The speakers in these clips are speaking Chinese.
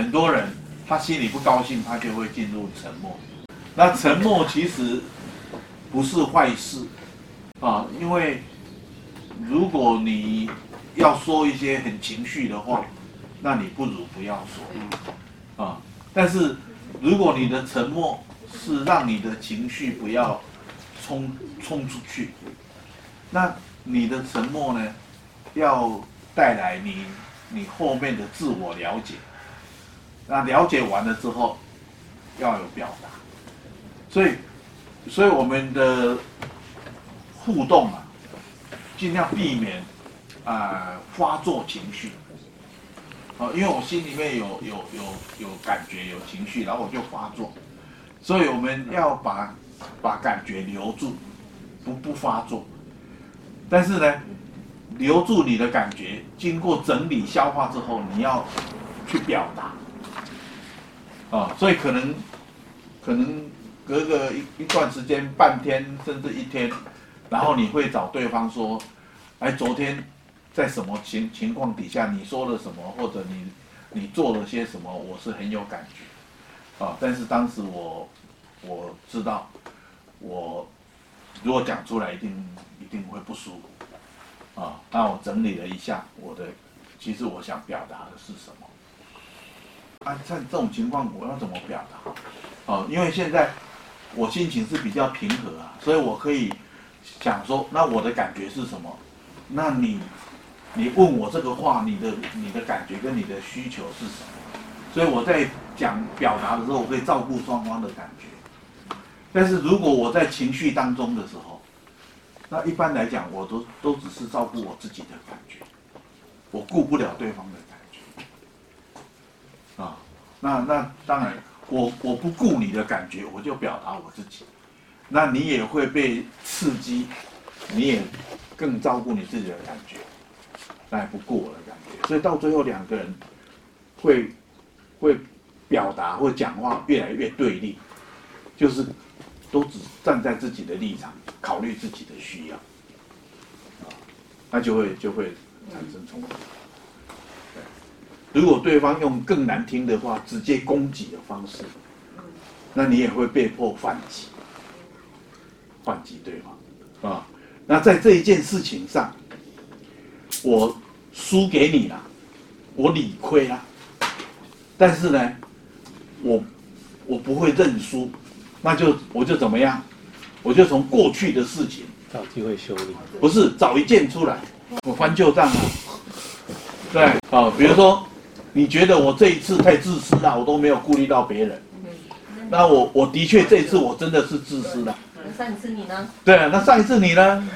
很多人他心里不高兴，他就会进入沉默。那沉默其实不是坏事啊，因为如果你要说一些很情绪的话，那你不如不要说啊。但是如果你的沉默是让你的情绪不要冲冲出去，那你的沉默呢，要带来你你后面的自我了解。那了解完了之后，要有表达。所以，所以我们的互动啊，尽量避免啊、发作情绪。啊，因为我心里面有有有有感觉有情绪，然后我就发作。所以我们要把把感觉留住，不不发作。但是呢，留住你的感觉，经过整理消化之后，你要去表达。啊，所以可能可能。隔个一一段时间，半天甚至一天，然后你会找对方说：“哎，昨天在什么情情况底下你说了什么，或者你你做了些什么，我是很有感觉。”啊，但是当时我我知道，我如果讲出来一定一定会不舒服。啊，那我整理了一下我的，其实我想表达的是什么？啊，像这种情况我要怎么表达？哦，因为现在。我心情是比较平和啊，所以我可以想说，那我的感觉是什么？那你，你问我这个话，你的你的感觉跟你的需求是什么？所以我在讲表达的时候，我可以照顾双方的感觉。但是如果我在情绪当中的时候，那一般来讲，我都都只是照顾我自己的感觉，我顾不了对方的。啊，那那当然。我我不顾你的感觉，我就表达我自己，那你也会被刺激，你也更照顾你自己的感觉，那也不顾我的感觉，所以到最后两个人会会表达或讲话越来越对立，就是都只站在自己的立场，考虑自己的需要，啊，那就会就会产生冲突。如果对方用更难听的话，直接攻击的方式，那你也会被迫反击，反击对方，啊，那在这一件事情上，我输给你了，我理亏了，但是呢，我我不会认输，那就我就怎么样，我就从过去的事情找机会修理，不是找一件出来，我翻旧账啊，对，啊，比如说。你觉得我这一次太自私了，我都没有顾虑到别人。那我我的确这一次我真的是自私了。上一次你呢？对啊，那上一次你呢？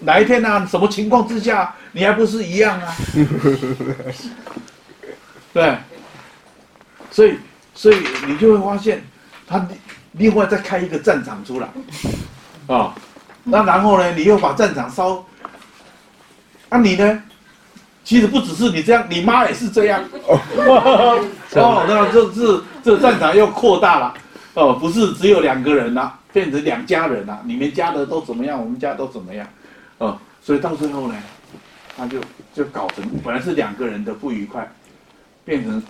哪一天呢、啊？什么情况之下你还不是一样啊？对。所以所以你就会发现，他另外再开一个战场出来，啊、哦，那然后呢，你又把战场烧，那、啊、你呢？其实不只是你这样，你妈也是这样。哦，那这这这战场又扩大了。哦，不是只有两个人了，变成两家人了。你们家的都怎么样？我们家都怎么样？哦，所以到最后呢，他就就搞成本来是两个人的不愉快，变成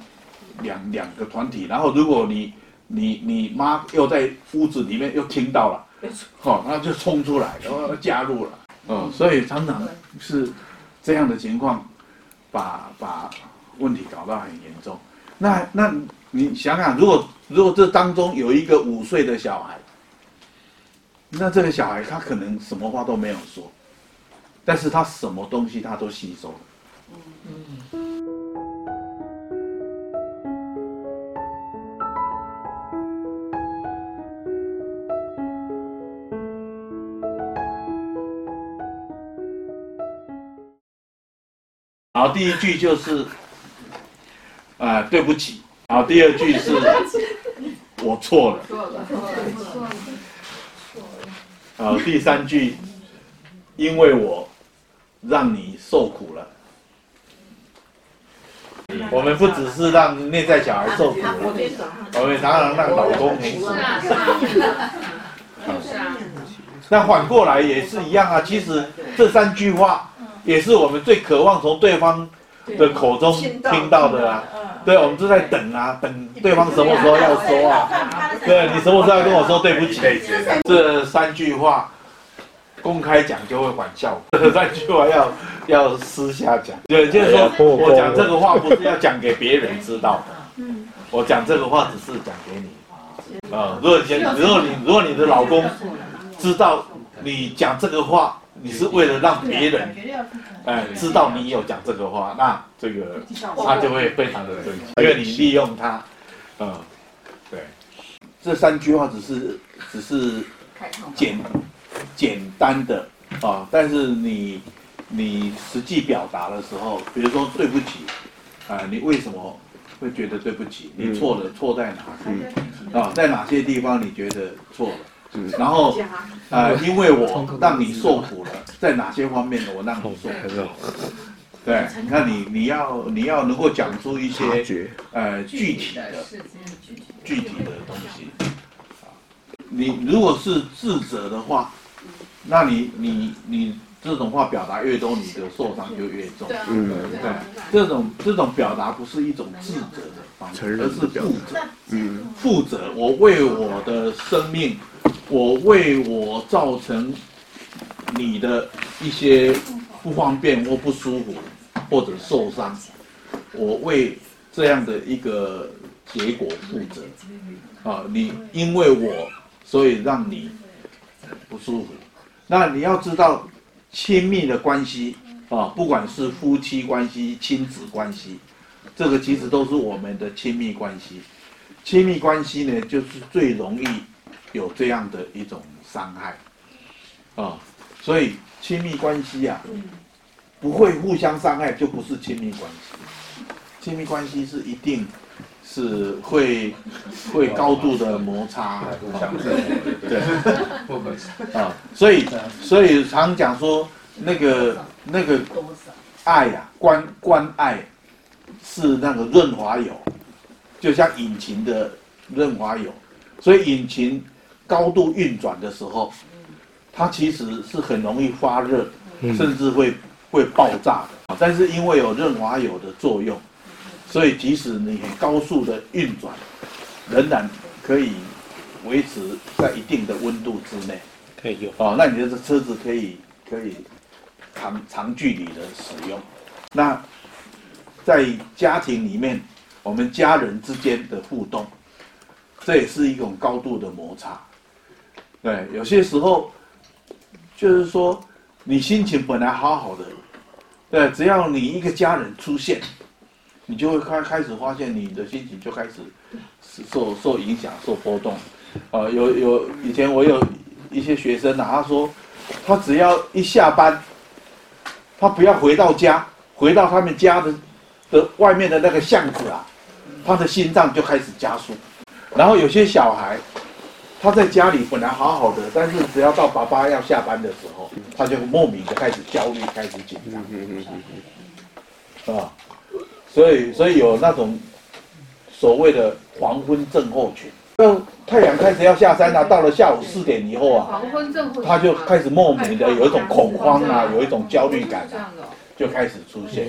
两两个团体。然后如果你你你妈又在屋子里面又听到了，好，那就冲出来，然后加入了。哦，所以常常是这样的情况。把把问题搞到很严重，那那你想想，如果如果这当中有一个五岁的小孩，那这个小孩他可能什么话都没有说，但是他什么东西他都吸收了。嗯。好，第一句就是，啊、呃，对不起。然后，第二句是，我错了。错了，错了，错了。好，第三句，因为我让你受苦了。我们不只是让内在小孩受苦了，我们常常让老公很苦。那反过来也是一样啊。其实这三句话。也是我们最渴望从对方的口中听到。的啊，对，我们就在等啊，等对方什么时候要说啊，对，你什么时候要跟我说对不起？这三句话公开讲就会反效果，这三句话要要私下讲，对，就是说我讲这个话不是要讲给别人知道的，我讲这个话只是讲给你，啊，如果你如果你如果你的老公知道你讲这个话。你是为了让别人，哎，知道你有讲这个话，那这个他就会非常的生气，因为你利用他，嗯，对，这三句话只是只是简简单的啊，但是你你实际表达的时候，比如说对不起，啊，你为什么会觉得对不起？你错了，错在哪里？啊，在哪些地方你觉得错了？然后，呃，因为我让你受苦了，在哪些方面呢？我让你受苦了？对，你看你你要你要能够讲出一些呃具体的具体的东西。你如果是自责的话，那你你你这种话表达越多，你的受伤就越重。嗯，对，这种这种表达不是一种自责的方式，而是负责。嗯，负责，我为我的生命。我为我造成你的一些不方便或不舒服，或者受伤，我为这样的一个结果负责。啊，你因为我，所以让你不舒服。那你要知道，亲密的关系啊，不管是夫妻关系、亲子关系，这个其实都是我们的亲密关系。亲密关系呢，就是最容易。有这样的一种伤害，啊，所以亲密关系啊，不会互相伤害就不是亲密关系。亲密关系是一定是会 会高度的摩擦，对，啊，所以所以常讲说那个那个爱呀，关关爱是那个润滑油，就像引擎的润滑油，所以引擎。高度运转的时候，它其实是很容易发热，甚至会会爆炸的。但是因为有润滑油的作用，所以即使你很高速的运转，仍然可以维持在一定的温度之内。可以用哦，那你的车子可以可以长长距离的使用。那在家庭里面，我们家人之间的互动，这也是一种高度的摩擦。对，有些时候，就是说，你心情本来好好的，对，只要你一个家人出现，你就会开开始发现你的心情就开始受受影响、受波动。啊、有有以前我有一些学生啊，他说，他只要一下班，他不要回到家，回到他们家的的外面的那个巷子啊，他的心脏就开始加速。然后有些小孩。他在家里本来好好的，但是只要到爸爸要下班的时候，他就莫名的开始焦虑，开始紧张，啊，所以所以有那种所谓的黄昏症候群，那太阳开始要下山了，到了下午四点以后啊，黄昏症候群，他就开始莫名的有一种恐慌啊，有一种焦虑感啊，就开始出现，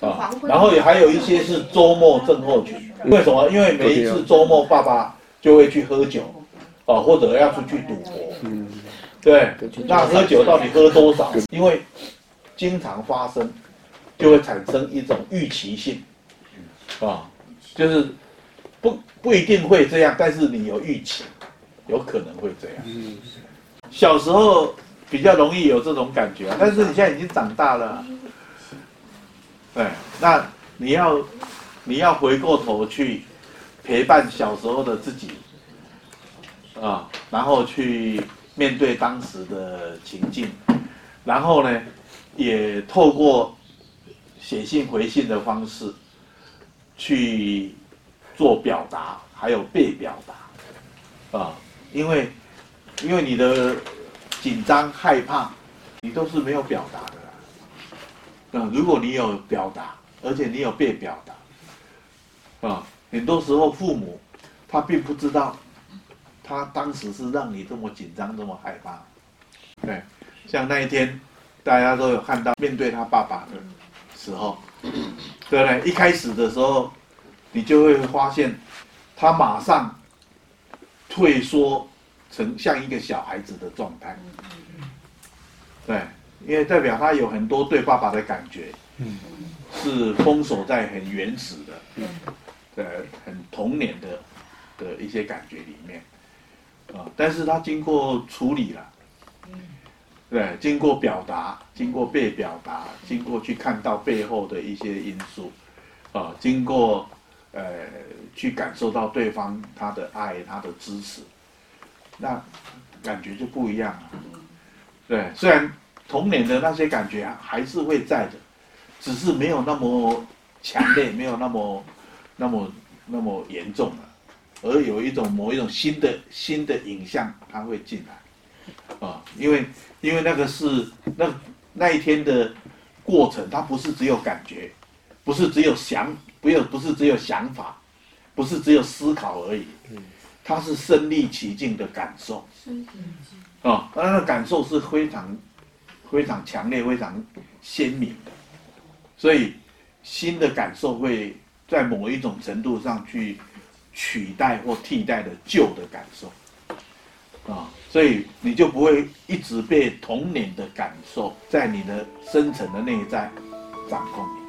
啊，然后也还有一些是周末症候群，为什么？因为每一次周末爸爸。就会去喝酒，啊，或者要出去赌博，嗯，对，那喝酒到底喝多少？因为经常发生，就会产生一种预期性，啊，就是不不一定会这样，但是你有预期，有可能会这样。小时候比较容易有这种感觉，但是你现在已经长大了，对，那你要你要回过头去。陪伴小时候的自己，啊，然后去面对当时的情境，然后呢，也透过写信回信的方式去做表达，还有被表达，啊，因为因为你的紧张害怕，你都是没有表达的，嗯，如果你有表达，而且你有被表达，啊。很多时候，父母他并不知道，他当时是让你这么紧张、这么害怕。对，像那一天，大家都有看到面对他爸爸的时候，对不对？一开始的时候，你就会发现，他马上退缩成像一个小孩子的状态。对，因为代表他有很多对爸爸的感觉，是封锁在很原始的，对，很童年的的一些感觉里面，啊，但是他经过处理了。对，经过表达，经过被表达，经过去看到背后的一些因素，啊，经过呃去感受到对方他的爱，他的支持，那感觉就不一样了。对，虽然童年的那些感觉还是会在的，只是没有那么强烈，没有那么那么那么严重了，而有一种某一种新的新的影像，它会进来。啊，因为因为那个是那那一天的过程，它不是只有感觉，不是只有想，不有不是只有想法，不是只有思考而已，它是身临其境的感受。啊，那个感受是非常非常强烈、非常鲜明的，所以新的感受会在某一种程度上去取代或替代的旧的感受。啊，所以你就不会一直被童年的感受在你的深层的内在掌控。